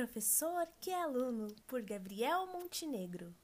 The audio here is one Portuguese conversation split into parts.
Professor que é aluno, por Gabriel Montenegro.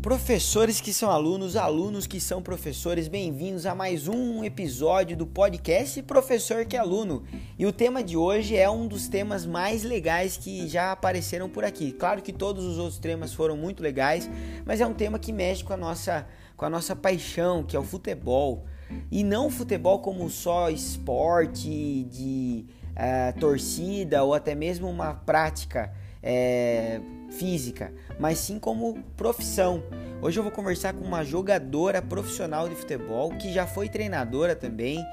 Professores que são alunos, alunos que são professores, bem-vindos a mais um episódio do podcast Professor que é Aluno. E o tema de hoje é um dos temas mais legais que já apareceram por aqui. Claro que todos os outros temas foram muito legais, mas é um tema que mexe com a nossa, com a nossa paixão, que é o futebol. E não futebol como só esporte de uh, torcida ou até mesmo uma prática é, física, mas sim como profissão. Hoje eu vou conversar com uma jogadora profissional de futebol que já foi treinadora também,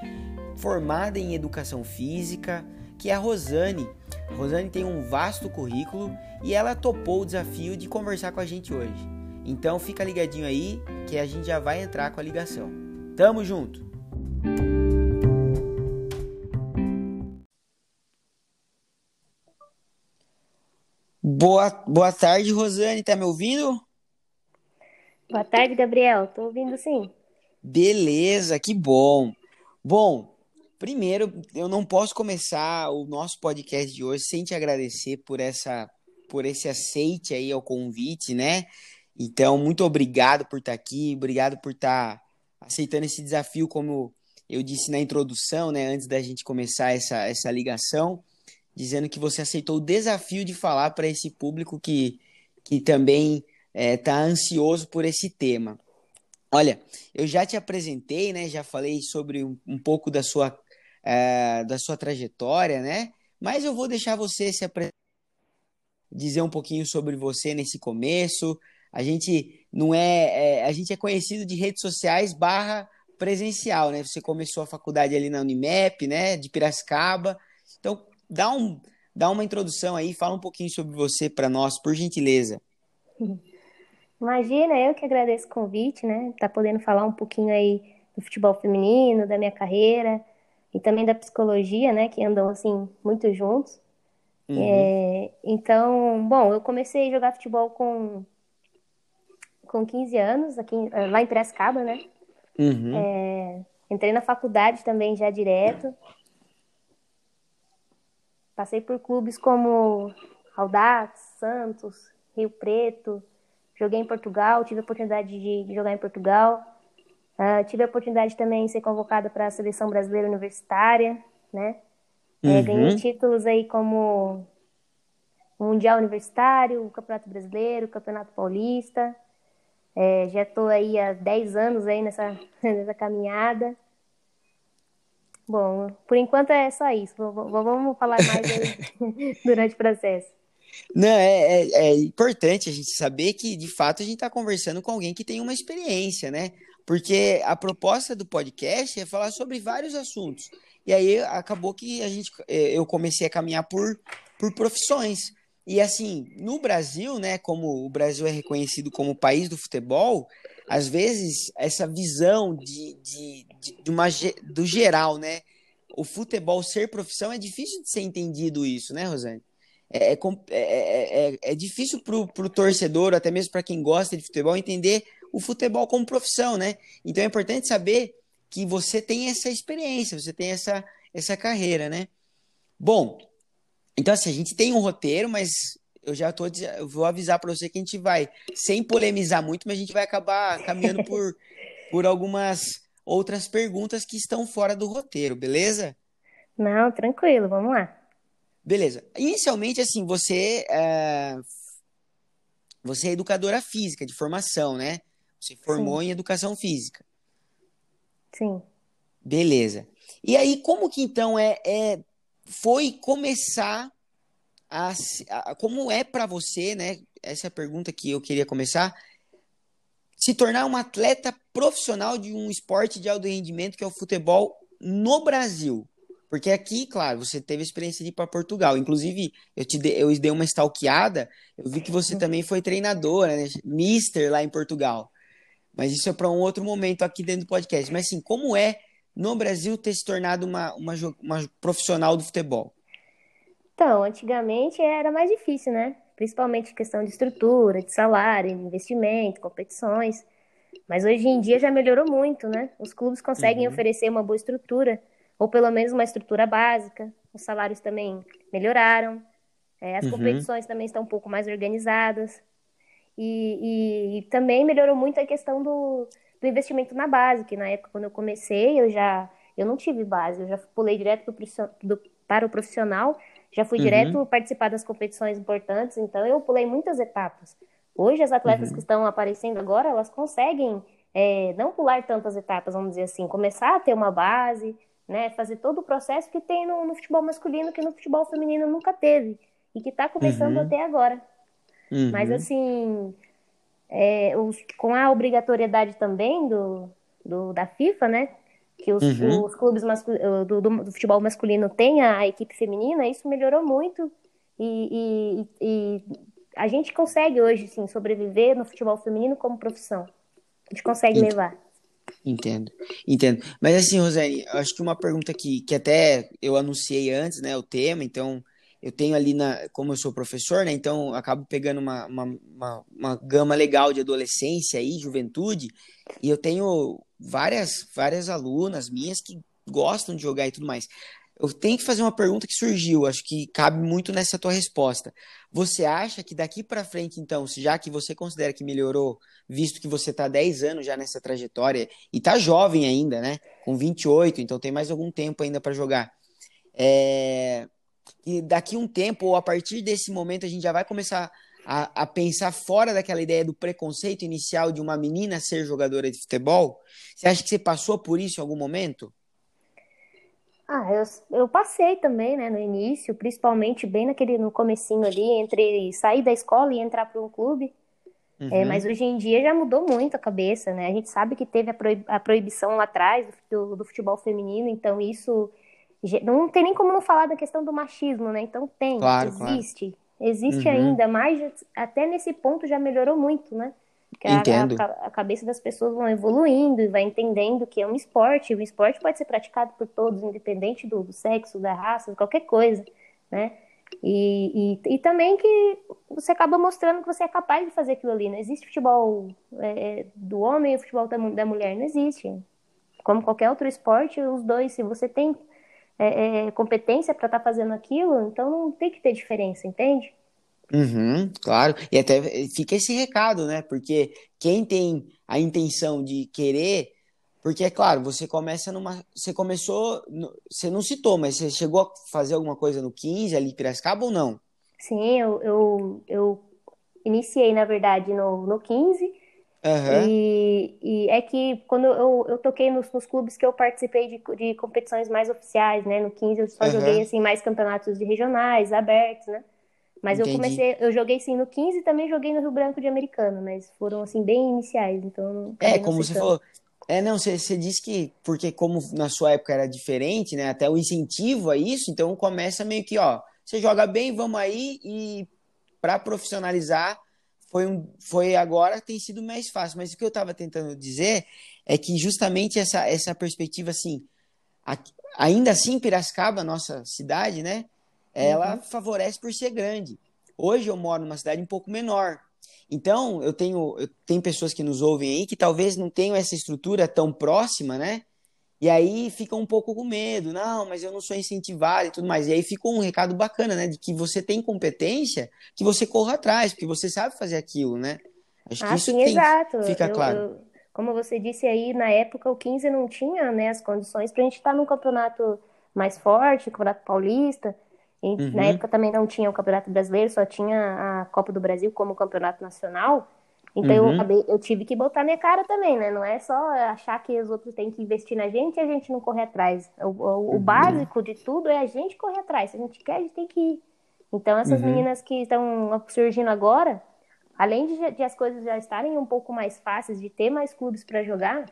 formada em educação física, que é a Rosane. Rosane tem um vasto currículo e ela topou o desafio de conversar com a gente hoje. Então fica ligadinho aí que a gente já vai entrar com a ligação. Tamo junto! Boa, boa tarde, Rosane. Tá me ouvindo? Boa tarde, Gabriel. Tô ouvindo sim. Beleza, que bom. Bom, primeiro, eu não posso começar o nosso podcast de hoje sem te agradecer por essa por esse aceite aí ao convite, né? Então, muito obrigado por estar aqui, obrigado por estar aceitando esse desafio, como eu disse na introdução, né, antes da gente começar essa, essa ligação dizendo que você aceitou o desafio de falar para esse público que, que também está é, ansioso por esse tema. Olha, eu já te apresentei, né? Já falei sobre um, um pouco da sua, é, da sua trajetória, né? Mas eu vou deixar você se dizer um pouquinho sobre você nesse começo. A gente não é, é, a gente é conhecido de redes sociais barra presencial, né? Você começou a faculdade ali na Unimap, né? De Piracicaba. Então dá, um, dá uma introdução aí, fala um pouquinho sobre você para nós, por gentileza. Imagina, eu que agradeço o convite, né? Tá podendo falar um pouquinho aí do futebol feminino, da minha carreira e também da psicologia, né? Que andam assim muito juntos. Uhum. É, então, bom, eu comecei a jogar futebol com com 15 anos aqui lá em Piracicaba, né? Uhum. É, entrei na faculdade também já direto. Passei por clubes como Audax, Santos, Rio Preto. Joguei em Portugal, tive a oportunidade de, jogar em Portugal. Uh, tive a oportunidade também de ser convocada para a seleção brasileira universitária, né? É, uhum. É, ganhei títulos aí como Mundial Universitário, o Campeonato Brasileiro, o Campeonato Paulista. É, já estou aí há 10 anos aí nessa, nessa caminhada. Bom, por enquanto é só isso. Vamos falar mais durante o processo. Não, é, é, é, importante a gente saber que, de fato, a gente está conversando com alguém que tem uma experiência, né? Porque a proposta do podcast é falar sobre vários assuntos. E aí acabou que a gente, é, eu comecei a caminhar por, por profissões. E assim, no Brasil, né, como o Brasil é reconhecido como o país do futebol, às vezes, essa visão de, de, de, de uma, do geral, né? O futebol ser profissão é difícil de ser entendido isso, né, Rosane? É, é, é, é, é difícil para o torcedor, até mesmo para quem gosta de futebol, entender o futebol como profissão, né? Então é importante saber que você tem essa experiência, você tem essa, essa carreira, né? Bom, então assim, a gente tem um roteiro, mas eu já tô, eu vou avisar para você que a gente vai, sem polemizar muito, mas a gente vai acabar caminhando por, por algumas outras perguntas que estão fora do roteiro, beleza? Não, tranquilo, vamos lá. Beleza. Inicialmente, assim, você é, você é educadora física de formação, né? Você formou Sim. em educação física. Sim. Beleza. E aí, como que então é, é foi começar a, a como é para você, né? Essa é a pergunta que eu queria começar. Se tornar um atleta profissional de um esporte de alto rendimento que é o futebol no Brasil. Porque aqui, claro, você teve a experiência de ir para Portugal. Inclusive, eu te dei, eu dei uma stalkeada, eu vi que você uhum. também foi treinadora, né? Mister lá em Portugal. Mas isso é para um outro momento aqui dentro do podcast. Mas assim, como é no Brasil ter se tornado uma, uma, uma profissional do futebol? Então, antigamente era mais difícil, né? Principalmente questão de estrutura, de salário, investimento, competições. Mas hoje em dia já melhorou muito, né? Os clubes conseguem uhum. oferecer uma boa estrutura, ou pelo menos uma estrutura básica, os salários também melhoraram, é, as Uhum. competições também estão um pouco mais organizadas. E, e- e também melhorou muito a questão do, do investimento na base, que na época quando eu comecei, eu já eu não tive base, eu já pulei direto pro para o profissional, já fui Uhum. direto participar das competições importantes, então eu pulei muitas etapas. Hoje as atletas Uhum. que estão aparecendo agora, elas conseguem é, não pular tantas etapas, vamos dizer assim, começar a ter uma base, né, fazer todo o processo que tem no, no futebol masculino, que no futebol feminino nunca teve, e que está começando Uhum. até agora. Uhum. Mas assim, é, os- com a obrigatoriedade também do, do- da FIFA, né? Que os, Uhum. os clubes mascu- do, do- do futebol masculino têm a, equipe feminina, isso melhorou muito. E, e- e a gente consegue hoje, sim, sobreviver no futebol feminino como profissão. A gente consegue Ent- levar. Entendo, entendo. Mas assim, Rosane, acho que uma pergunta que, que até eu anunciei antes, né, o tema, então eu tenho ali na, como eu sou professor, né, então acabo pegando uma, uma, uma, uma gama legal de adolescência e juventude, e eu tenho várias, várias alunas minhas que gostam de jogar e tudo mais. Eu tenho que fazer uma pergunta que surgiu, acho que cabe muito nessa tua resposta. Você acha que daqui para frente, então, já que você considera que melhorou, visto que você está 10 anos já nessa trajetória e tá jovem ainda, né? Com 28, então tem mais algum tempo ainda para jogar. É... E daqui um tempo, ou a partir desse momento, a gente já vai começar a, a pensar fora daquela ideia do preconceito inicial de uma menina ser jogadora de futebol? Você acha que você passou por isso em algum momento? Ah, eu, eu passei também, né, no início, principalmente bem naquele, no comecinho ali, entre sair da escola e entrar para um clube. É, Uhum. mas hoje em dia já mudou muito a cabeça, né? A gente sabe que teve a, proib- a proibição lá atrás do, do futebol feminino, então isso não tem nem como não falar da questão do machismo, né? Então tem, Claro, claro. existe, existe Uhum. ainda, mas até nesse ponto já melhorou muito, né? Porque a, Entendo. a, a cabeça das pessoas vão evoluindo e vai entendendo que é um esporte, o esporte pode ser praticado por todos, independente do, do sexo, da raça, de qualquer coisa, né? E, e, e também que você acaba mostrando que você é capaz de fazer aquilo ali. Não existe futebol é, do homem e futebol da, da mulher, não existe. Como qualquer outro esporte, os dois, se você tem é, é, competência para estar fazendo aquilo, então não tem que ter diferença, entende? Uhum, claro. E até fica esse recado, né? Porque quem tem a intenção de querer, porque é claro, você começa numa, você começou, você não citou, mas você chegou a fazer alguma coisa no 15 ali em Piracicaba ou não? Sim, eu, eu, eu iniciei, na verdade, no, no 15. Aham. E, e é que quando eu, eu toquei nos, nos clubes que eu participei de, de competições mais oficiais, né? No 15 eu só Aham. joguei assim mais campeonatos de regionais, abertos, né? Mas eu Entendi. comecei, eu joguei sim no 15 e também joguei no Rio Branco de Americano, mas foram assim bem iniciais, então eu É, como você falou. É, não, você, você disse que, porque como na sua época era diferente, né? Até o incentivo a isso, então começa meio que, ó, você joga bem, vamos aí, e para profissionalizar, foi, um, foi agora tem sido mais fácil. Mas o que eu estava tentando dizer é que justamente essa, essa perspectiva, assim, aqui- ainda assim, Piracicaba, nossa cidade, né? Ela favorece por ser grande. Hoje eu moro numa cidade um pouco menor. Então, eu tenho, eu tenho pessoas que nos ouvem aí que talvez não tenham essa estrutura tão próxima, né? E aí ficam um pouco com medo, não, mas eu não sou incentivado e tudo mais. E aí fica um recado bacana, né? De que você tem competência, que você corra atrás, porque você sabe fazer aquilo, né? Acho que Ah, isso sim, tem, exato. fica Eu- claro. eu- como você disse aí, na época o 15 não tinha, né, as condições para a gente estar num campeonato mais forte, campeonato paulista. E Uhum. Na época também não tinha o Campeonato Brasileiro, só tinha a Copa do Brasil como campeonato nacional. Então eu, Uhum. acabei- eu tive que botar minha cara também, né? Não é só achar que os outros têm que investir na gente e a gente não correr atrás. O, o- o Uhum. básico de tudo é a gente correr atrás. Se a gente quer, a gente tem que ir. Então essas Uhum. meninas que estão surgindo agora, além de, de as coisas já estarem um pouco mais fáceis, de ter mais clubes para jogar,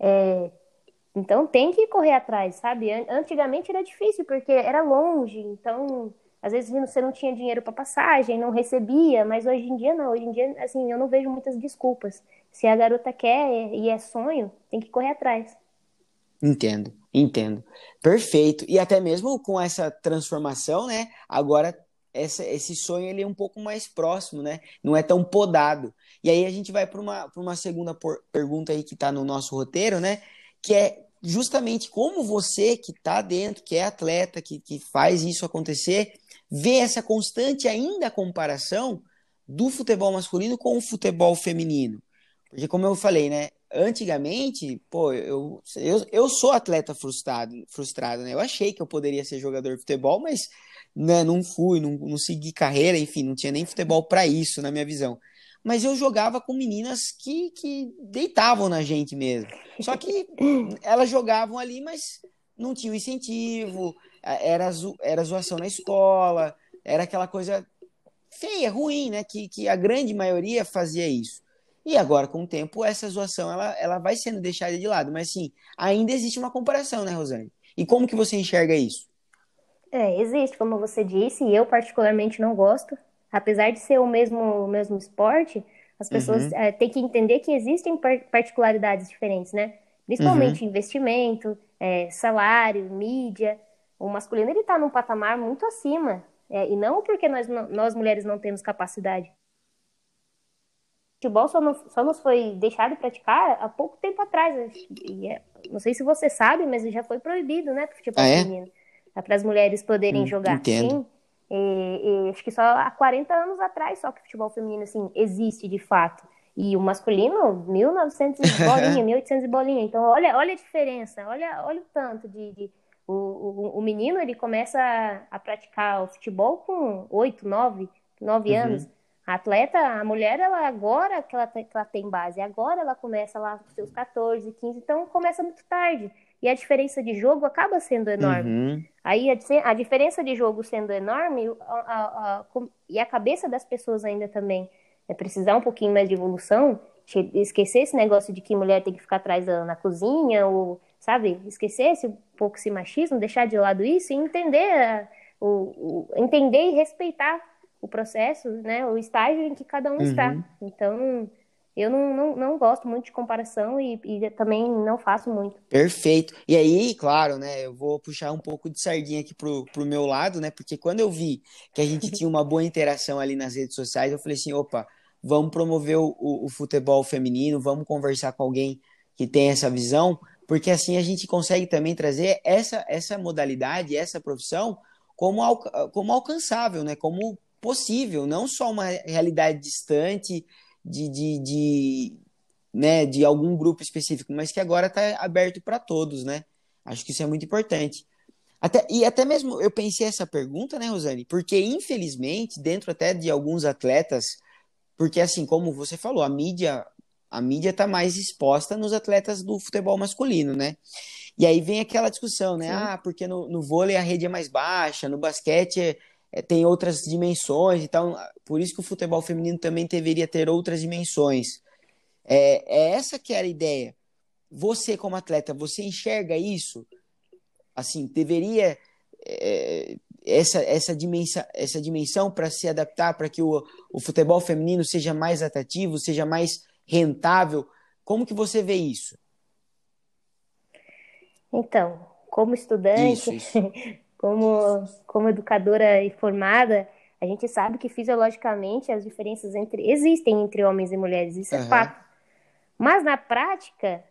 é, então tem que correr atrás, sabe? An- Antigamente era difícil porque era longe, então às vezes você não tinha dinheiro para passagem, não recebia, mas hoje em dia não. Hoje em dia, assim, eu não vejo muitas desculpas. Se a garota quer e é sonho, tem que correr atrás. Entendo, entendo. Perfeito. E até mesmo com essa transformação, né? Agora essa, esse sonho ele é um pouco mais próximo, né? Não é tão podado. E aí a gente vai para uma, uma segunda por- pergunta aí que está no nosso roteiro, né? Que é justamente como você que está dentro, que é atleta, que, que faz isso acontecer, vê essa constante ainda comparação do futebol masculino com o futebol feminino. Porque, como eu falei, né? Antigamente, pô, eu, eu, eu sou atleta frustrado, frustrado, né? Eu achei que eu poderia ser jogador de futebol, mas né, não fui, não, não segui carreira, enfim, não tinha nem futebol para isso, na minha visão mas eu jogava com meninas que, que deitavam na gente mesmo. Só que elas jogavam ali, mas não tinha incentivo, era, zo, era zoação na escola, era aquela coisa feia, ruim, né? Que, que a grande maioria fazia isso. E agora, com o tempo, essa zoação ela, ela vai sendo deixada de lado. Mas sim, ainda existe uma comparação, né, Rosane? E como que você enxerga isso? É, existe, como você disse, e eu particularmente não gosto apesar de ser o mesmo, o mesmo esporte, as pessoas uhum. é, têm que entender que existem particularidades diferentes, né? Principalmente uhum. investimento, é, salário, mídia. O masculino ele está num patamar muito acima. É, e não porque nós, nós mulheres não temos capacidade. O futebol só, não, só nos foi deixado de praticar há pouco tempo atrás. E é, não sei se você sabe, mas já foi proibido, né, futebol ah, é? feminino. Para as mulheres poderem hum, jogar. Entendo. Sim. E, e, acho que só há 40 anos atrás só que o futebol feminino assim existe de fato. E o masculino, 1900 bolinha, 1800 bolinha. Então, olha, olha a diferença, olha, olha o tanto de... de o, o, o, menino, ele começa a, a, praticar o futebol com 8, 9, 9 uhum. anos. A atleta, a mulher, ela agora que ela, que ela tem base, agora ela começa lá com seus 14, 15, então começa muito tarde e a diferença de jogo acaba sendo enorme. Uhum. Aí a, a, diferença de jogo sendo enorme a, a, e a cabeça das pessoas ainda também é precisar um pouquinho mais de evolução, esquecer esse negócio de que mulher tem que ficar atrás na cozinha, ou, sabe, esquecer esse um pouco esse machismo, deixar de lado isso e entender, o, o, entender e respeitar o processo, né, o estágio em que cada um uhum. está. Então, eu não, não, não gosto muito de comparação e, e, também não faço muito. Perfeito. E aí, claro, né, eu vou puxar um pouco de sardinha aqui pro, pro meu lado, né, porque quando eu vi que a gente tinha uma boa interação ali nas redes sociais, eu falei assim, opa, vamos promover o, o, o futebol feminino, vamos conversar com alguém que tem essa visão, porque assim a gente consegue também trazer essa, essa modalidade, essa profissão como, como alcançável, né, como possível, não só uma realidade distante, de, de, de, né, de algum grupo específico, mas que agora está aberto para todos, né? Acho que isso é muito importante. Até, e até mesmo eu pensei essa pergunta, né, Rosane? Porque, infelizmente, dentro até de alguns atletas, porque assim, como você falou, a mídia a mídia está mais exposta nos atletas do futebol masculino, né? E aí vem aquela discussão, né? Sim. Ah, porque no, no vôlei a rede é mais baixa, no basquete é, é, tem outras dimensões e tal. Por isso que o futebol feminino também deveria ter outras dimensões. É, é essa que era a ideia. Você, como atleta, você enxerga isso? Assim, deveria é, essa, essa dimensão, essa dimensão para se adaptar para que o, o futebol feminino seja mais atrativo, seja mais rentável. Como que você vê isso? Então, como estudante, isso, isso. como, como educadora e formada, a gente sabe que fisiologicamente as diferenças entre existem entre homens e mulheres, isso uhum. é fato. Mas na prática,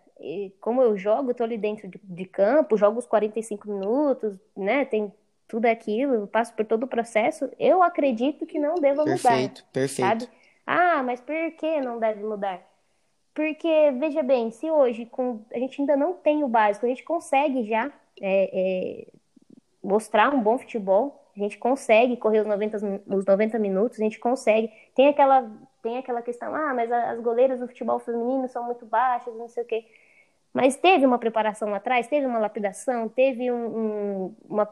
como eu jogo, estou ali dentro de, de, campo, jogo os 45 minutos, né? Tem tudo aquilo, passo por todo o processo, eu acredito que não deva perfeito, mudar. Perfeito, perfeito. Ah, mas por que não deve mudar? Porque, veja bem, se hoje com, a gente ainda não tem o básico, a gente consegue já é, é, mostrar um bom futebol. A gente consegue correr os 90, os 90 minutos, a gente consegue. Tem aquela, tem aquela questão, ah, mas as goleiras do futebol feminino são muito baixas, não sei o quê. Mas teve uma preparação lá atrás, teve uma lapidação, teve um, um uma,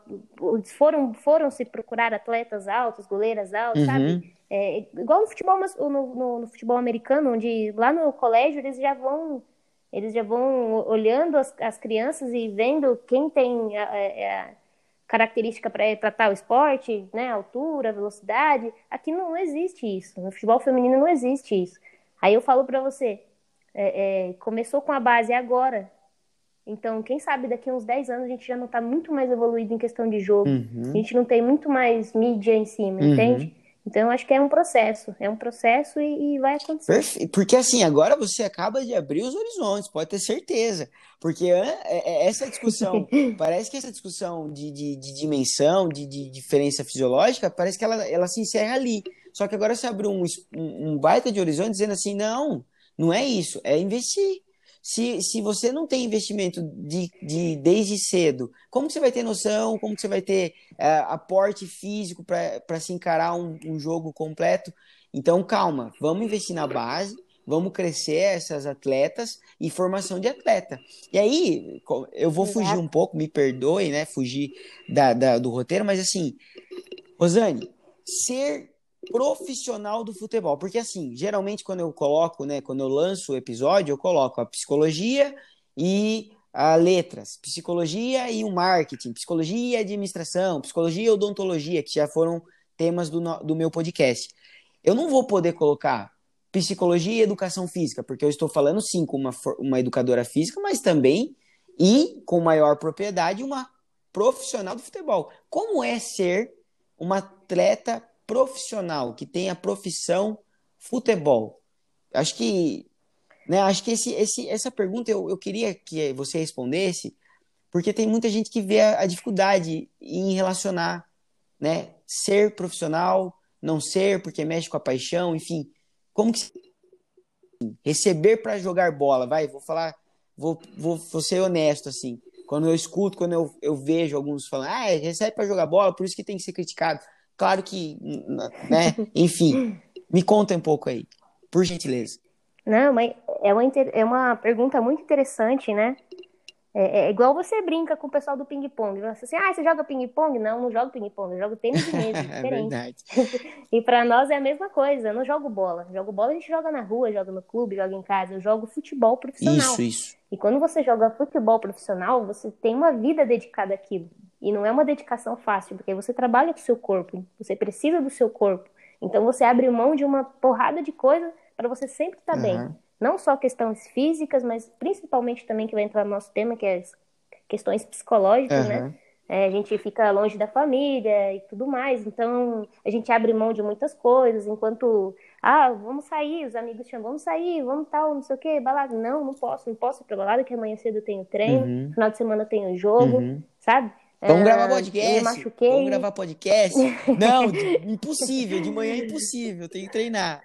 foram foram se procurar atletas altos, goleiras altas, uhum. sabe? É, igual no futebol no, no, no, futebol americano, onde lá no colégio eles já vão eles já vão olhando as, as crianças e vendo quem tem a, a, característica para tratar o esporte, né, altura, velocidade. Aqui não existe isso. No futebol feminino não existe isso. Aí eu falo para você, é, é, começou com a base agora. Então, quem sabe daqui a uns 10 anos a gente já não está muito mais evoluído em questão de jogo. Uhum. A gente não tem muito mais mídia em cima, uhum. entende? Então, eu acho que é um processo, é um processo e, e vai acontecer. Perfeito. Porque assim, agora você acaba de abrir os horizontes, pode ter certeza. Porque é, é, essa discussão, parece que essa discussão de, de, de dimensão, de, de, diferença fisiológica, parece que ela, ela se encerra ali. Só que agora você abre um, um, um baita de horizonte dizendo assim, não, não é isso, é investir. Se, se você não tem investimento de, de desde cedo, como você vai ter noção? Como você vai ter é, aporte físico para se encarar um, um jogo completo? Então, calma, vamos investir na base, vamos crescer essas atletas e formação de atleta. E aí, eu vou fugir um pouco, me perdoe, né? Fugir da, da, do roteiro, mas assim, Rosane, ser profissional do futebol. Porque, assim, geralmente quando eu coloco, né, quando eu lanço o episódio, eu coloco a psicologia e a letras, psicologia e o marketing, psicologia e administração, psicologia e odontologia, que já foram temas do, do meu podcast. Eu não vou poder colocar psicologia e educação física, porque eu estou falando sim com uma, uma educadora física, mas também e com maior propriedade uma profissional do futebol. Como é ser uma atleta profissional que tem a profissão futebol? Acho que, né, acho que esse, esse, essa pergunta eu, eu queria que você respondesse, porque tem muita gente que vê a, a dificuldade em relacionar, né, ser profissional, não ser, porque mexe com a paixão, enfim, como que receber para jogar bola, vai, vou falar, vou, vou, vou ser honesto assim. Quando eu escuto, quando eu, eu vejo alguns falando, ah, recebe para jogar bola, por isso que tem que ser criticado. Claro que, né? Enfim, me conta um pouco aí, por gentileza. Não, mas é uma, é uma pergunta muito interessante, né? É, é, igual você brinca com o pessoal do ping-pong. Você assim, ah, você joga ping-pong? Não, não jogo ping-pong, eu jogo tênis de mesa, é diferente. É e para nós é a mesma coisa, eu não jogo bola. Jogo bola a gente joga na rua, joga no clube, joga em casa. Eu jogo futebol profissional. Isso, isso. E quando você joga futebol profissional, você tem uma vida dedicada àquilo. E não é uma dedicação fácil, porque você trabalha com o seu corpo, você precisa do seu corpo. Então você abre mão de uma porrada de coisa para você sempre estar tá uhum. bem. Não só questões físicas, mas principalmente também que vai entrar no nosso tema, que é as questões psicológicas, uhum. né? É, a gente fica longe da família e tudo mais, então a gente abre mão de muitas coisas, enquanto, ah, vamos sair, os amigos chamam, vamos sair, vamos tal, não sei o que, balada. Não, não posso, não posso ir pra balada, que amanhã cedo eu tenho treino, uhum. final de semana eu tenho jogo, uhum. sabe? Vamos é, gravar podcast. Vamos gravar podcast. Não, impossível. De manhã é impossível. Tem que treinar.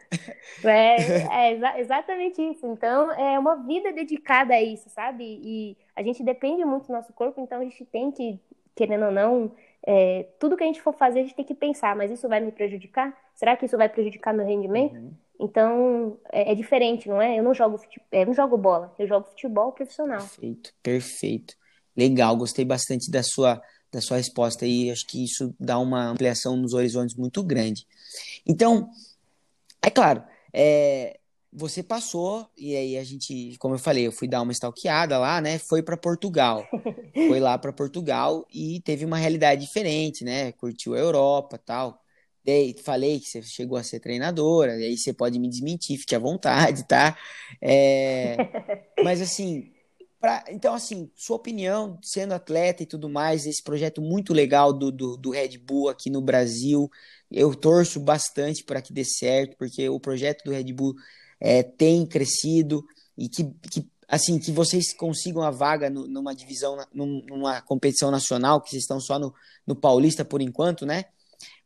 É, é exa exatamente isso. Então, é uma vida dedicada a isso, sabe? E a gente depende muito do nosso corpo, então a gente tem que, querendo ou não, é, tudo que a gente for fazer, a gente tem que pensar, mas isso vai me prejudicar? Será que isso vai prejudicar meu rendimento? Uhum. Então, é, é, diferente, não é? Eu não jogo, eu não jogo bola, eu jogo futebol profissional. Perfeito, perfeito. Legal, gostei bastante da sua, da sua resposta e acho que isso dá uma ampliação nos horizontes muito grande. Então, é claro, é, você passou, e aí a gente, como eu falei, eu fui dar uma stalkeada lá, né? Foi para Portugal. foi lá para Portugal e teve uma realidade diferente, né? Curtiu a Europa tal. Daí, falei que você chegou a ser treinadora, e aí você pode me desmentir, fique à vontade, tá? É, mas assim, Pra, então, assim, sua opinião, sendo atleta e tudo mais, esse projeto muito legal do, do, do Red Bull aqui no Brasil, eu torço bastante para que dê certo, porque o projeto do Red Bull é, tem crescido e que, que, assim, que vocês consigam a vaga no, numa divisão, numa competição nacional, que vocês estão só no, no Paulista por enquanto, né?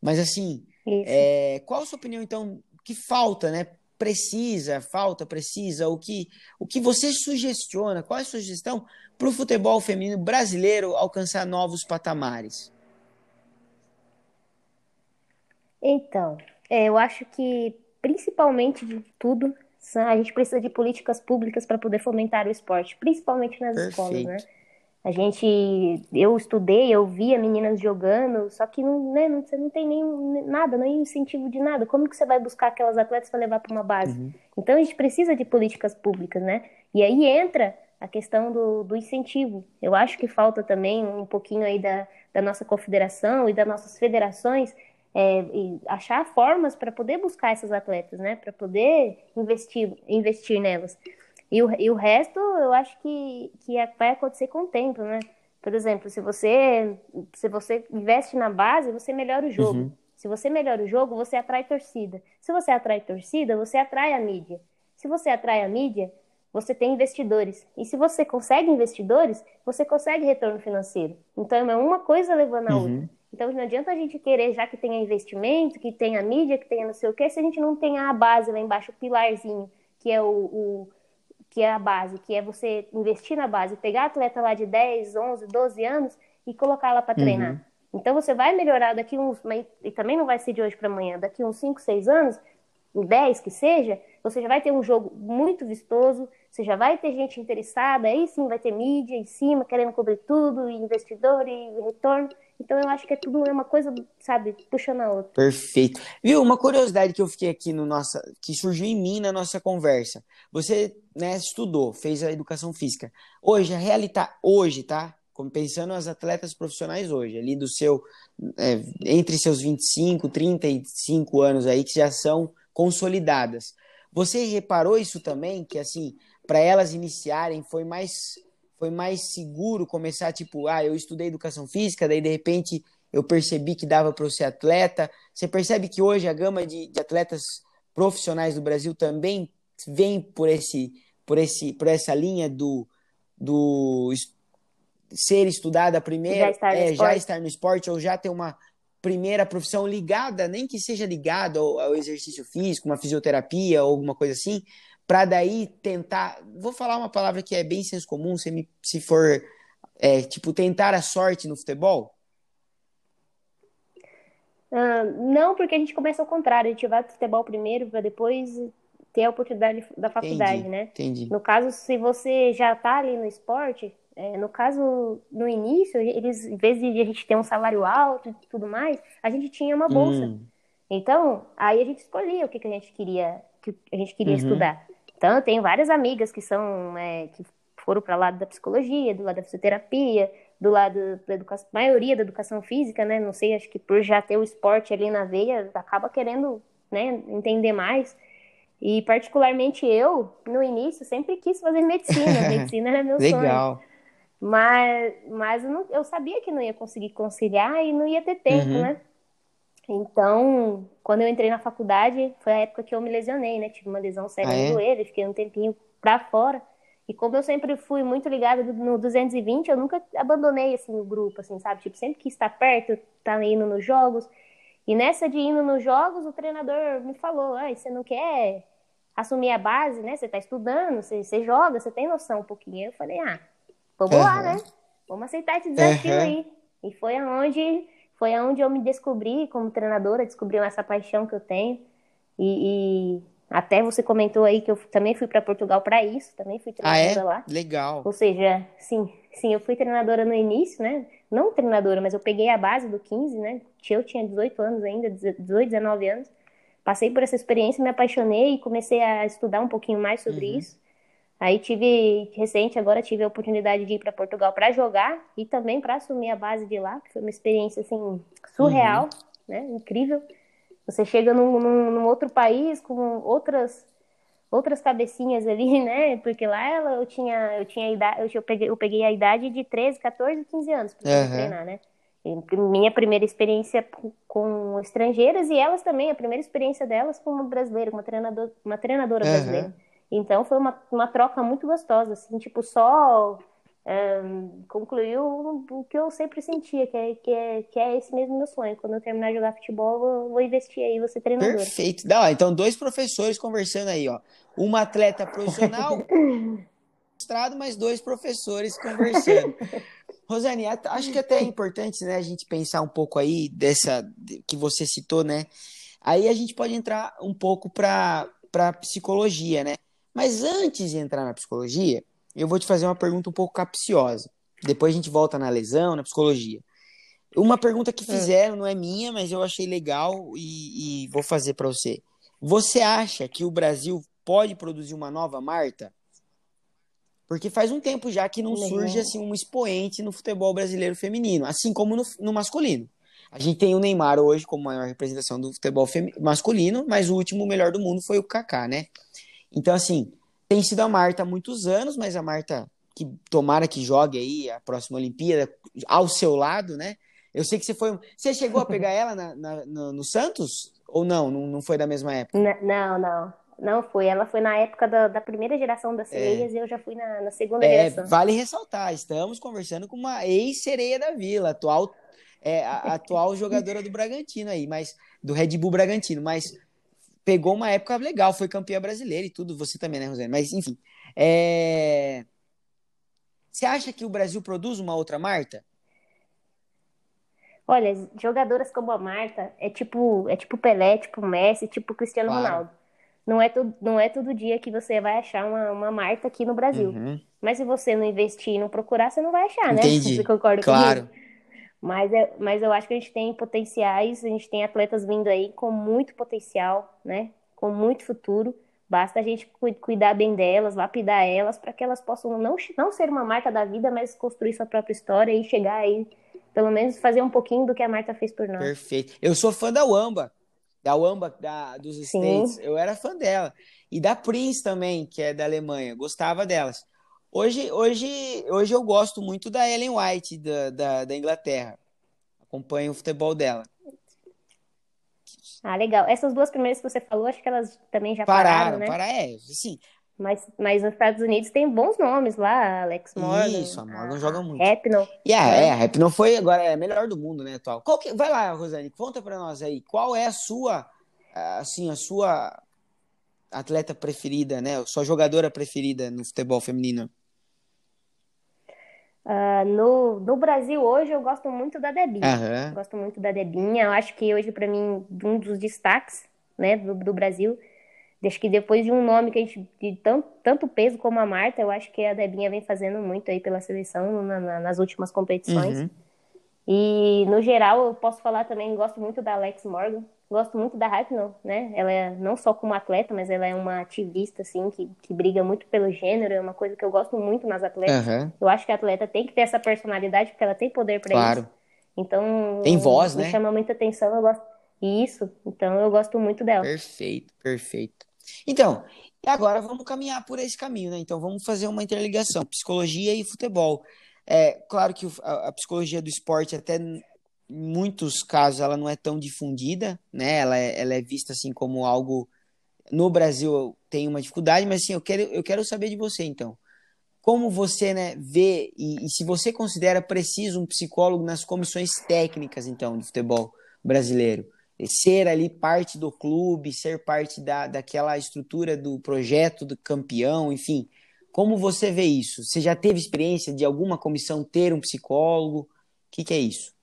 Mas, assim, é, qual a sua opinião, então, que falta, né? Precisa, falta, precisa, o que, o que você sugestiona, qual é a sugestão para o futebol feminino brasileiro alcançar novos patamares? Então, é, eu acho que principalmente de tudo, a gente precisa de políticas públicas para poder fomentar o esporte, principalmente nas Perfeito. escolas, né? A gente, eu estudei, eu via meninas jogando, só que não, né, não, você não tem nem nada, nem incentivo de nada. Como que você vai buscar aquelas atletas para levar para uma base? Uhum. Então a gente precisa de políticas públicas, né? E aí entra a questão do, do incentivo. Eu acho que falta também um pouquinho aí da, da nossa confederação e das nossas federações é, achar formas para poder buscar essas atletas, né? Para poder investir, investir nelas. E o, e o resto, eu acho que, que é, vai acontecer com o tempo, né? Por exemplo, se você, se você investe na base, você melhora o jogo. Uhum. Se você melhora o jogo, você atrai torcida. Se você atrai torcida, você atrai a mídia. Se você atrai a mídia, você tem investidores. E se você consegue investidores, você consegue retorno financeiro. Então é uma coisa levando a outra. Uhum. Então não adianta a gente querer, já que tenha investimento, que tenha mídia, que tenha não sei o quê, se a gente não tem a base lá embaixo, o pilarzinho, que é o, o que é a base, que é você investir na base, pegar atleta lá de 10, 11, 12 anos e colocar ela para treinar. Uhum. Então você vai melhorar daqui uns, e também não vai ser de hoje para amanhã, daqui uns 5, 6 anos, 10 que seja, você já vai ter um jogo muito vistoso, você já vai ter gente interessada, aí sim vai ter mídia em cima, querendo cobrir tudo, e investidor e retorno. Então eu acho que é tudo uma coisa, sabe, puxando a outra. Perfeito. Viu, uma curiosidade que eu fiquei aqui no nossa, que surgiu em mim na nossa conversa. Você, né, estudou, fez a educação física. Hoje, a realidade, hoje, tá? Como pensando as atletas profissionais hoje, ali do seu, é, entre seus 25, 35 anos aí, que já são consolidadas. Você reparou isso também, que assim, para elas iniciarem foi mais foi mais seguro começar tipo, ah, eu estudei educação física, daí de repente eu percebi que dava para eu ser atleta. Você percebe que hoje a gama de, de atletas profissionais do Brasil também vem por esse por esse por essa linha do do ser estudada primeiro, já estar, é, já estar no esporte ou já ter uma primeira profissão ligada, nem que seja ligada ao, ao exercício físico, uma fisioterapia ou alguma coisa assim, para daí tentar. Vou falar uma palavra que é bem senso comum, se, me, se for é, tipo tentar a sorte no futebol? Não, porque a gente começa ao contrário, a gente vai pro futebol primeiro para depois ter a oportunidade da faculdade, entendi, né? Entendi. No caso, se você já tá ali no esporte, é, no caso, no início, eles, em vez de a gente ter um salário alto e tudo mais, a gente tinha uma bolsa. Hum. Então, aí a gente escolhia o que, que a gente queria, que a gente queria uhum. estudar. Então, eu tenho várias amigas que são é, que foram para o lado da psicologia, do lado da fisioterapia, do lado da educação, maioria da educação física, né? Não sei, acho que por já ter o esporte ali na veia, acaba querendo, né, entender mais. E particularmente eu, no início, sempre quis fazer medicina. medicina era meu Legal. sonho. Mas, mas eu, não, eu, sabia que não ia conseguir conciliar e não ia ter tempo, uhum. né? Então, quando eu entrei na faculdade, foi a época que eu me lesionei, né? Tive uma lesão séria ah, no é? joelho, fiquei um tempinho pra fora. E como eu sempre fui muito ligada no 220, eu nunca abandonei, assim, o grupo, assim, sabe? Tipo, sempre quis estar perto, tá indo nos jogos. E nessa de indo nos jogos, o treinador me falou, ah, você não quer assumir a base, né? Você tá estudando, você, você joga, você tem noção um pouquinho. Eu falei, ah, vamos uhum. lá, né? Vamos aceitar esse desafio uhum. aí. E foi aonde foi aonde eu me descobri como treinadora, descobri essa paixão que eu tenho. E, e até você comentou aí que eu também fui para Portugal para isso, também fui treinadora ah, é? lá. Legal. Ou seja, sim, sim, eu fui treinadora no início, né? Não treinadora, mas eu peguei a base do 15, né? Eu tinha 18 anos ainda, 18, 19 anos. Passei por essa experiência, me apaixonei e comecei a estudar um pouquinho mais sobre uhum. isso. Aí tive, recente agora, tive a oportunidade de ir para Portugal para jogar e também para assumir a base de lá, que foi uma experiência, assim, surreal, uhum. né? Incrível. Você chega num, num, num, outro país com outras outras cabecinhas ali, né? Porque lá ela, eu tinha eu tinha idade, eu peguei, eu peguei a idade de 13, 14, 15 anos para uhum. treinar, né? E minha primeira experiência com estrangeiras e elas também, a primeira experiência delas com uma brasileira, uma treinadora, uma treinadora uhum. brasileira. Então foi uma, uma troca muito gostosa, assim, tipo, só um, concluiu o que eu sempre sentia, que é, que, é, que é esse mesmo meu sonho. Quando eu terminar de jogar futebol, eu vou investir aí, vou ser treinador. Perfeito. Não, então, dois professores conversando aí, ó. Uma atleta profissional, mostrado, mas dois professores conversando. Rosane, acho que até é importante, né, a gente pensar um pouco aí dessa que você citou, né? Aí a gente pode entrar um pouco para para psicologia, né? Mas antes de entrar na psicologia, eu vou te fazer uma pergunta um pouco capciosa. Depois a gente volta na lesão, na psicologia. Uma pergunta que é. fizeram, não é minha, mas eu achei legal e, e vou fazer para você. Você acha que o Brasil pode produzir uma nova Marta? Porque faz um tempo já que não surge assim um expoente no futebol brasileiro feminino, assim como no, no masculino. A gente tem o Neymar hoje como maior representação do futebol masculino, mas o último melhor do mundo foi o Kaká, né? Então, assim, tem sido a Marta há muitos anos, mas a Marta, que tomara que jogue aí a próxima Olimpíada ao seu lado, né? Eu sei que você foi. Você chegou a pegar ela na, na, no, no, Santos? Ou não? não? Não foi da mesma época? Não, não. Não foi. Ela foi na época da, da primeira geração das é. sereias é. e eu já fui na, na segunda é, geração. Vale ressaltar, estamos conversando com uma ex-sereia da Vila, atual, é, a, atual jogadora do Bragantino aí, mas do Red Bull Bragantino, mas pegou uma época legal, foi campeã brasileira e tudo, você também, né, Rosane? Mas enfim. É... Você acha que o Brasil produz uma outra Marta? Olha, jogadoras como a Marta é tipo, é tipo Pelé, tipo Messi, tipo Cristiano claro. Ronaldo. Não é, todo, não é todo dia que você vai achar uma, uma Marta aqui no Brasil. Uhum. Mas se você não investir e não procurar, você não vai achar, né? Entendi. Você concorda claro. comigo? Mas, é, mas eu acho que a gente tem potenciais, a gente tem atletas vindo aí com muito potencial, né? Com muito futuro. Basta a gente cuidar bem delas, lapidar elas, para que elas possam não, não ser uma marca da vida, mas construir sua própria história e chegar aí, pelo menos fazer um pouquinho do que a Marta fez por nós. Perfeito. Eu sou fã da Wamba, da Wamba da, dos Sim. States. Eu era fã dela. E da Prince também, que é da Alemanha. Gostava delas. Hoje, hoje, hoje eu gosto muito da Ellen White, da, da, da Inglaterra. Acompanho o futebol dela. Ah, legal. Essas duas primeiras que você falou, acho que elas também já pararam, pararam né? Pararam, é, sim. Mas, mas nos Estados Unidos tem bons nomes lá, Alex Morgan. Isso, a Morgan a, joga muito. Rapno. E yeah, é, é, a Rapno foi agora é a melhor do mundo, né, atual. Qual que, vai lá, Rosane, conta pra nós aí, qual é a sua, assim, a sua atleta preferida, né, sua jogadora preferida no futebol feminino? No, no Brasil hoje eu gosto muito da Debinha. Uhum. Gosto muito da Debinha. Eu acho que hoje, para mim, um dos destaques né, do, do Brasil. Acho que depois de um nome que a gente de tanto, tanto peso como a Marta, eu acho que a Debinha vem fazendo muito aí pela seleção na, na, nas últimas competições. Uhum. E no geral, eu posso falar também, gosto muito da Alex Morgan. Gosto muito da Rapinoe, né? Ela é não só como atleta, mas ela é uma ativista, assim, que, que briga muito pelo gênero. É uma coisa que eu gosto muito nas atletas. Uhum. Eu acho que a atleta tem que ter essa personalidade, porque ela tem poder para claro. isso. Então, tem voz, me né? chama muita atenção. Eu gosto isso. Então, eu gosto muito dela. Perfeito, perfeito. Então, e agora vamos caminhar por esse caminho, né? Então, vamos fazer uma interligação, psicologia e futebol. É claro que a, a psicologia do esporte até em muitos casos ela não é tão difundida, né? Ela é, ela é vista assim como algo no Brasil tem uma dificuldade, mas assim, eu quero, eu quero saber de você então. Como você né, vê e, e se você considera preciso um psicólogo nas comissões técnicas então de futebol brasileiro? Ser ali parte do clube, ser parte da, daquela estrutura do projeto do campeão, enfim. Como você vê isso? Você já teve experiência de alguma comissão ter um psicólogo? O que, que é isso?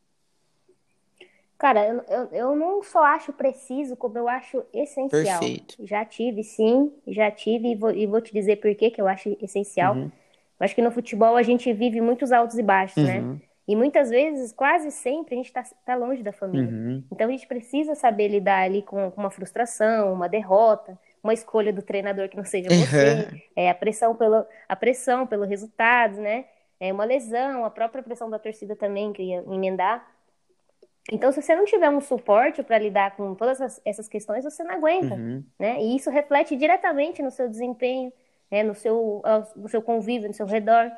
Cara, eu, eu, eu, não só acho preciso, como eu acho essencial. Perfeito. Já tive, sim, já tive, e vou, e vou te dizer por que eu acho essencial. Uhum. Eu acho que no futebol a gente vive muitos altos e baixos, né? uhum. né? E muitas vezes, quase sempre, a gente está tá longe da família. Uhum. Então a gente precisa saber lidar ali com, com, uma frustração, uma derrota, uma escolha do treinador que não seja você, é, a pressão pelo, a pressão pelo resultado, né? É uma lesão, a própria pressão da torcida também, que ia emendar. Então, se você não tiver um suporte para lidar com todas essas questões, você não aguenta, uhum. né? E isso reflete diretamente no seu desempenho, né? no, seu, no seu convívio, no seu redor.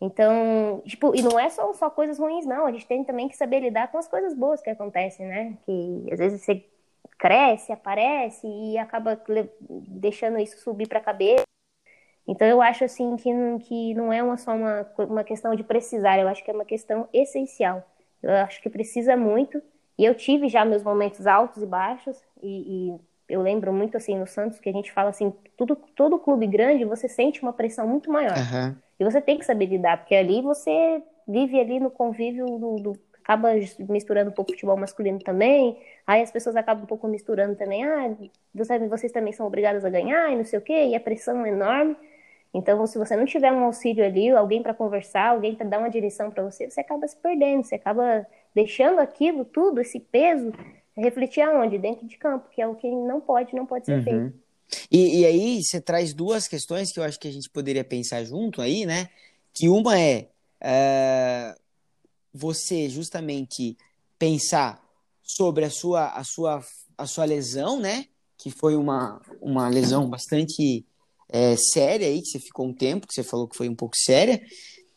Então, tipo, e não é só, só coisas ruins, não. A gente tem também que saber lidar com as coisas boas que acontecem, né? Que às vezes você cresce, aparece e acaba deixando isso subir para a cabeça. Então, eu acho, assim, que, que não é uma, só uma, uma questão de precisar, eu acho que é uma questão essencial. Eu acho que precisa muito. E eu tive já meus momentos altos e baixos. E, e eu lembro muito assim no Santos que a gente fala assim, tudo, todo clube grande você sente uma pressão muito maior. Uhum. E você tem que saber lidar, porque ali você vive ali no convívio do, do acaba misturando um pouco futebol masculino também. Aí as pessoas acabam um pouco misturando também, ah, vocês também são obrigadas a ganhar e não sei o quê, e a pressão é enorme. Então, se você não tiver um auxílio ali, alguém para conversar, alguém para dar uma direção para você, você acaba se perdendo, você acaba deixando aquilo tudo, esse peso, refletir aonde? Dentro de campo, que é o que não pode, não pode ser uhum. feito. E, e, aí você traz duas questões que eu acho que a gente poderia pensar junto aí, né? Que uma é uh, você justamente pensar sobre a sua, a sua, a sua lesão, né? Que foi uma, uma lesão bastante é, séria aí, que você ficou um tempo, que você falou que foi um pouco séria.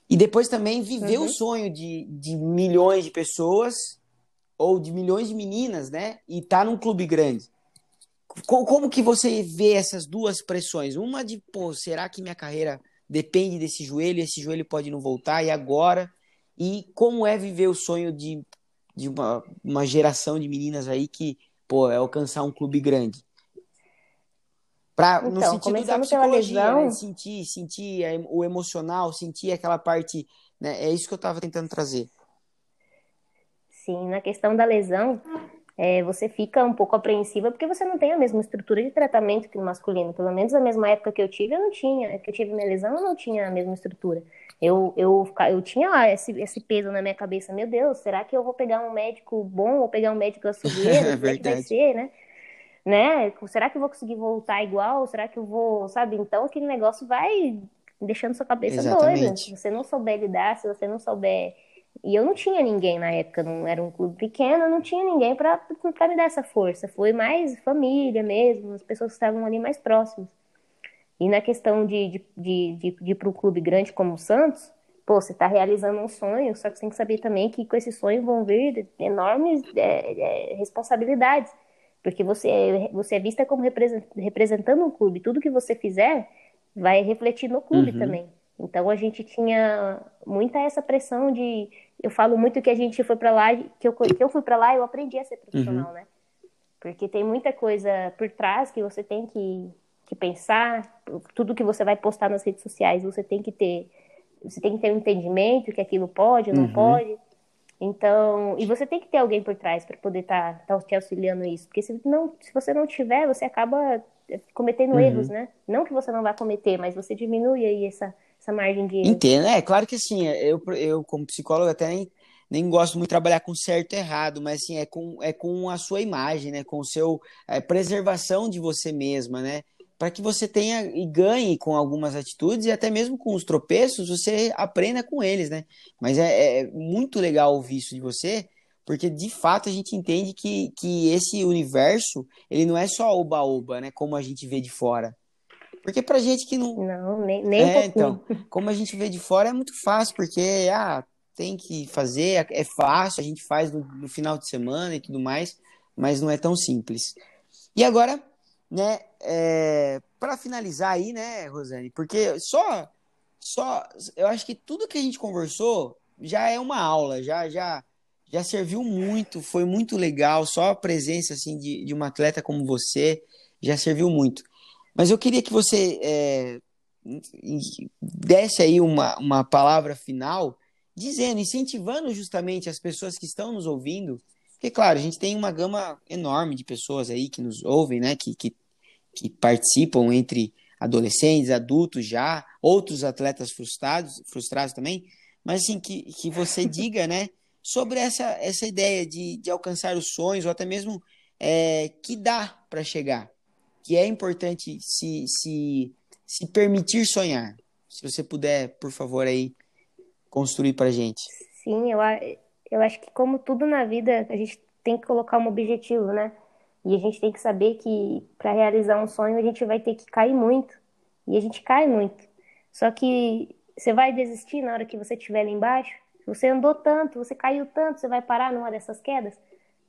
E depois também viver uhum. o sonho de, de milhões de pessoas ou de milhões de meninas, né? E tá num clube grande. Como, como que você vê essas duas pressões? Uma de, pô, será que minha carreira depende desse joelho, esse joelho pode não voltar, e agora? E como é viver o sonho de, de uma, uma geração de meninas aí que, pô, é alcançar um clube grande? Pra, então, no sentido da psicologia, né? sentir, sentir o emocional, sentir aquela parte, né? É isso que eu estava tentando trazer. Sim, na questão da lesão, é, você fica um pouco apreensiva porque você não tem a mesma estrutura de tratamento que o masculino. Pelo menos na mesma época que eu tive, eu não tinha. Que eu tive minha lesão, eu não tinha a mesma estrutura. Eu, eu, eu tinha esse, esse peso na minha cabeça. Meu Deus, será que eu vou pegar um médico bom ou pegar um médico açougueiro? é que vai ser, né? Né? Será que eu vou conseguir voltar igual? Será que eu vou, sabe? Então aquele negócio vai deixando sua cabeça Exatamente. doida. Se você não souber lidar, se você não souber e eu não tinha ninguém na época, não era um clube pequeno, não tinha ninguém para me dar essa força. Foi mais família mesmo, as pessoas que estavam ali mais próximas. E na questão de, de, de, de, de ir para um clube grande como o Santos, pô, você está realizando um sonho, só que você tem que saber também que com esse sonho vão vir enormes é, é, responsabilidades. Porque você é, você é vista como representando um clube. Tudo que você fizer vai refletir no clube uhum. também. Então a gente tinha muita essa pressão de. Eu falo muito que a gente foi para lá, que eu, que eu fui para lá e eu aprendi a ser profissional, uhum. né? Porque tem muita coisa por trás que você tem que, que pensar, tudo que você vai postar nas redes sociais, você tem que ter. Você tem que ter um entendimento que aquilo pode ou não uhum. pode. Então, e você tem que ter alguém por trás para poder estar tá, tá te auxiliando isso. Porque se, não, se você não tiver, você acaba cometendo uhum. erros, né? Não que você não vai cometer, mas você diminui aí essa, essa margem de erro. Entendo, é claro que assim, eu, eu como psicólogo até nem, nem gosto muito de trabalhar com certo e errado, mas assim, é com, é com a sua imagem, né? Com o seu é, preservação de você mesma, né? Para que você tenha e ganhe com algumas atitudes e até mesmo com os tropeços, você aprenda com eles, né? Mas é, é muito legal ouvir isso de você, porque de fato a gente entende que, que esse universo, ele não é só oba-oba, né? Como a gente vê de fora. Porque pra gente que não. Não, nem, nem é, um então, como a gente vê de fora é muito fácil, porque ah, tem que fazer, é fácil, a gente faz no, no final de semana e tudo mais, mas não é tão simples. E agora, né, é, para finalizar aí, né, Rosane, porque só, só, eu acho que tudo que a gente conversou já é uma aula, já, já, já serviu muito, foi muito legal, só a presença, assim, de, de uma atleta como você já serviu muito. Mas eu queria que você é, desse aí uma, uma palavra final, dizendo, incentivando justamente as pessoas que estão nos ouvindo, porque, claro, a gente tem uma gama enorme de pessoas aí que nos ouvem, né, que, que, que participam entre adolescentes, adultos já, outros atletas frustrados, frustrados também, mas assim, que, que você diga, né, sobre essa, essa ideia de, de alcançar os sonhos, ou até mesmo é, que dá para chegar que é importante se, se, se permitir sonhar. Se você puder, por favor, aí construir para gente. Sim, eu, eu acho que como tudo na vida, a gente tem que colocar um objetivo, né? E a gente tem que saber que para realizar um sonho a gente vai ter que cair muito. E a gente cai muito. Só que você vai desistir na hora que você estiver lá embaixo? Você andou tanto, você caiu tanto, você vai parar numa dessas quedas?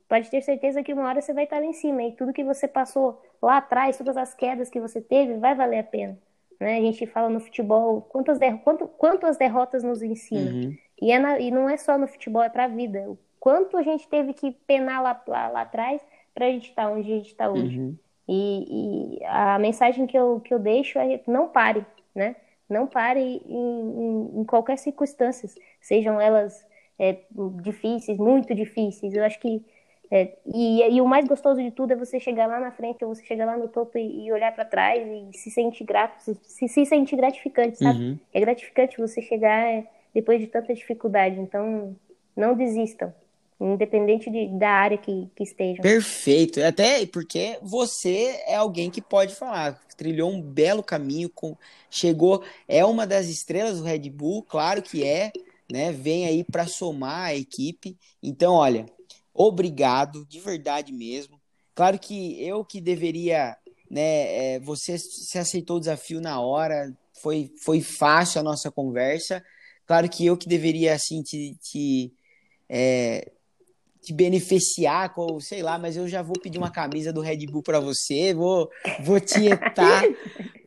pode ter certeza que uma hora você vai estar lá em cima e tudo que você passou lá atrás, todas as quedas que você teve, vai valer a pena. Né? A gente fala no futebol quantas, quanto, quantas derrotas nos ensina. Uhum. E, é na, e não é só no futebol, é para a vida. O quanto a gente teve que penar lá, lá, lá atrás para a gente estar onde a gente está hoje. Uhum. E, e, a mensagem que eu, que eu deixo é não pare, né? Não pare em, em, em qualquer circunstância, sejam elas é, difíceis, muito difíceis. Eu acho que é, e, e, o mais gostoso de tudo é você chegar lá na frente, ou você chegar lá no topo e, e olhar para trás e se sentir grato, se, se sentir gratificante, sabe? Uhum. É gratificante você chegar é, depois de tanta dificuldade. Então, não desistam, independente de, da área que, que estejam. Perfeito. Até porque você é alguém que pode falar, trilhou um belo caminho, com, chegou, é uma das estrelas do Red Bull, claro que é, né? Vem aí para somar a equipe. Então, olha Obrigado, de verdade mesmo. Claro que eu que deveria, né? É, você se aceitou o desafio na hora, foi, foi fácil a nossa conversa. Claro que eu que deveria, assim, te, te, é, te beneficiar com, sei lá, mas eu já vou pedir uma camisa do Red Bull para você, vou, vou tietar.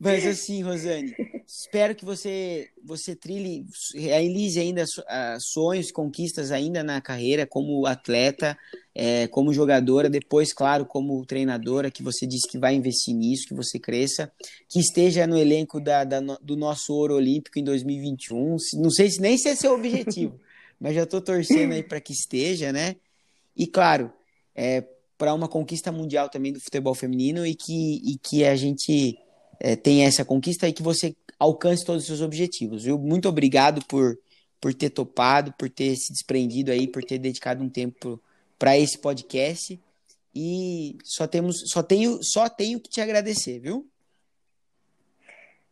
Mas assim, Rosane, espero que você você trilhe, realize ainda uh, sonhos, conquistas ainda na carreira como atleta, é, como jogadora, depois, claro, como treinadora, que você disse que vai investir nisso, que você cresça, que esteja no elenco da, da do nosso ouro olímpico em 2021. Não sei se nem se é seu objetivo, mas já estou torcendo aí para que esteja, né? E claro, é, para uma conquista mundial também do futebol feminino e que, e que a gente é, tenha essa conquista e que você alcance todos os seus objetivos. Viu? Muito obrigado por, por ter topado, por ter se desprendido aí, por ter dedicado um tempo para esse podcast. E só temos, só tenho, só tenho que te agradecer, viu?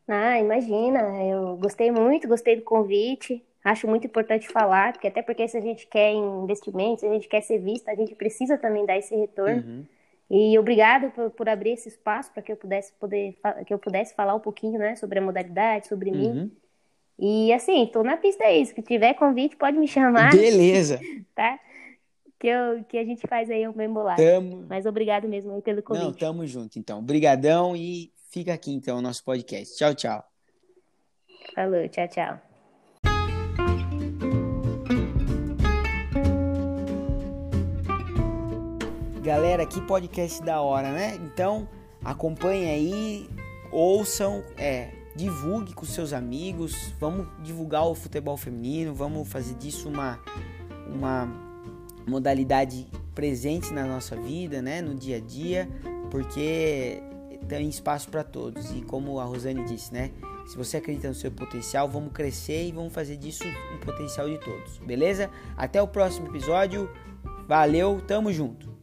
Ah, imagina, eu gostei muito, gostei do convite. Acho muito importante falar, porque até porque se a gente quer investimentos, se a gente quer ser vista, a gente precisa também dar esse retorno. Uhum. E obrigado por, por abrir esse espaço para que eu pudesse poder que eu pudesse falar um pouquinho, né, sobre a modalidade, sobre uhum. mim. E assim, estou na pista é isso. Que tiver convite, pode me chamar. Beleza. tá? Que, eu, que a gente faz aí um bem bolado. Tamo... Mas obrigado mesmo pelo convite. Não, tamo junto, então. Obrigadão e fica aqui, então, o nosso podcast. Tchau, tchau. Falou, tchau, tchau. Galera, que podcast da hora, né? Então, acompanhe aí, ouçam, é, divulgue com seus amigos, vamos divulgar o futebol feminino, vamos fazer disso uma, uma modalidade presente na nossa vida, né? No dia a dia, porque tem espaço para todos. E como a Rosane disse, né? Se você acredita no seu potencial, vamos crescer e vamos fazer disso um potencial de todos, beleza? Até o próximo episódio. Valeu, tamo junto.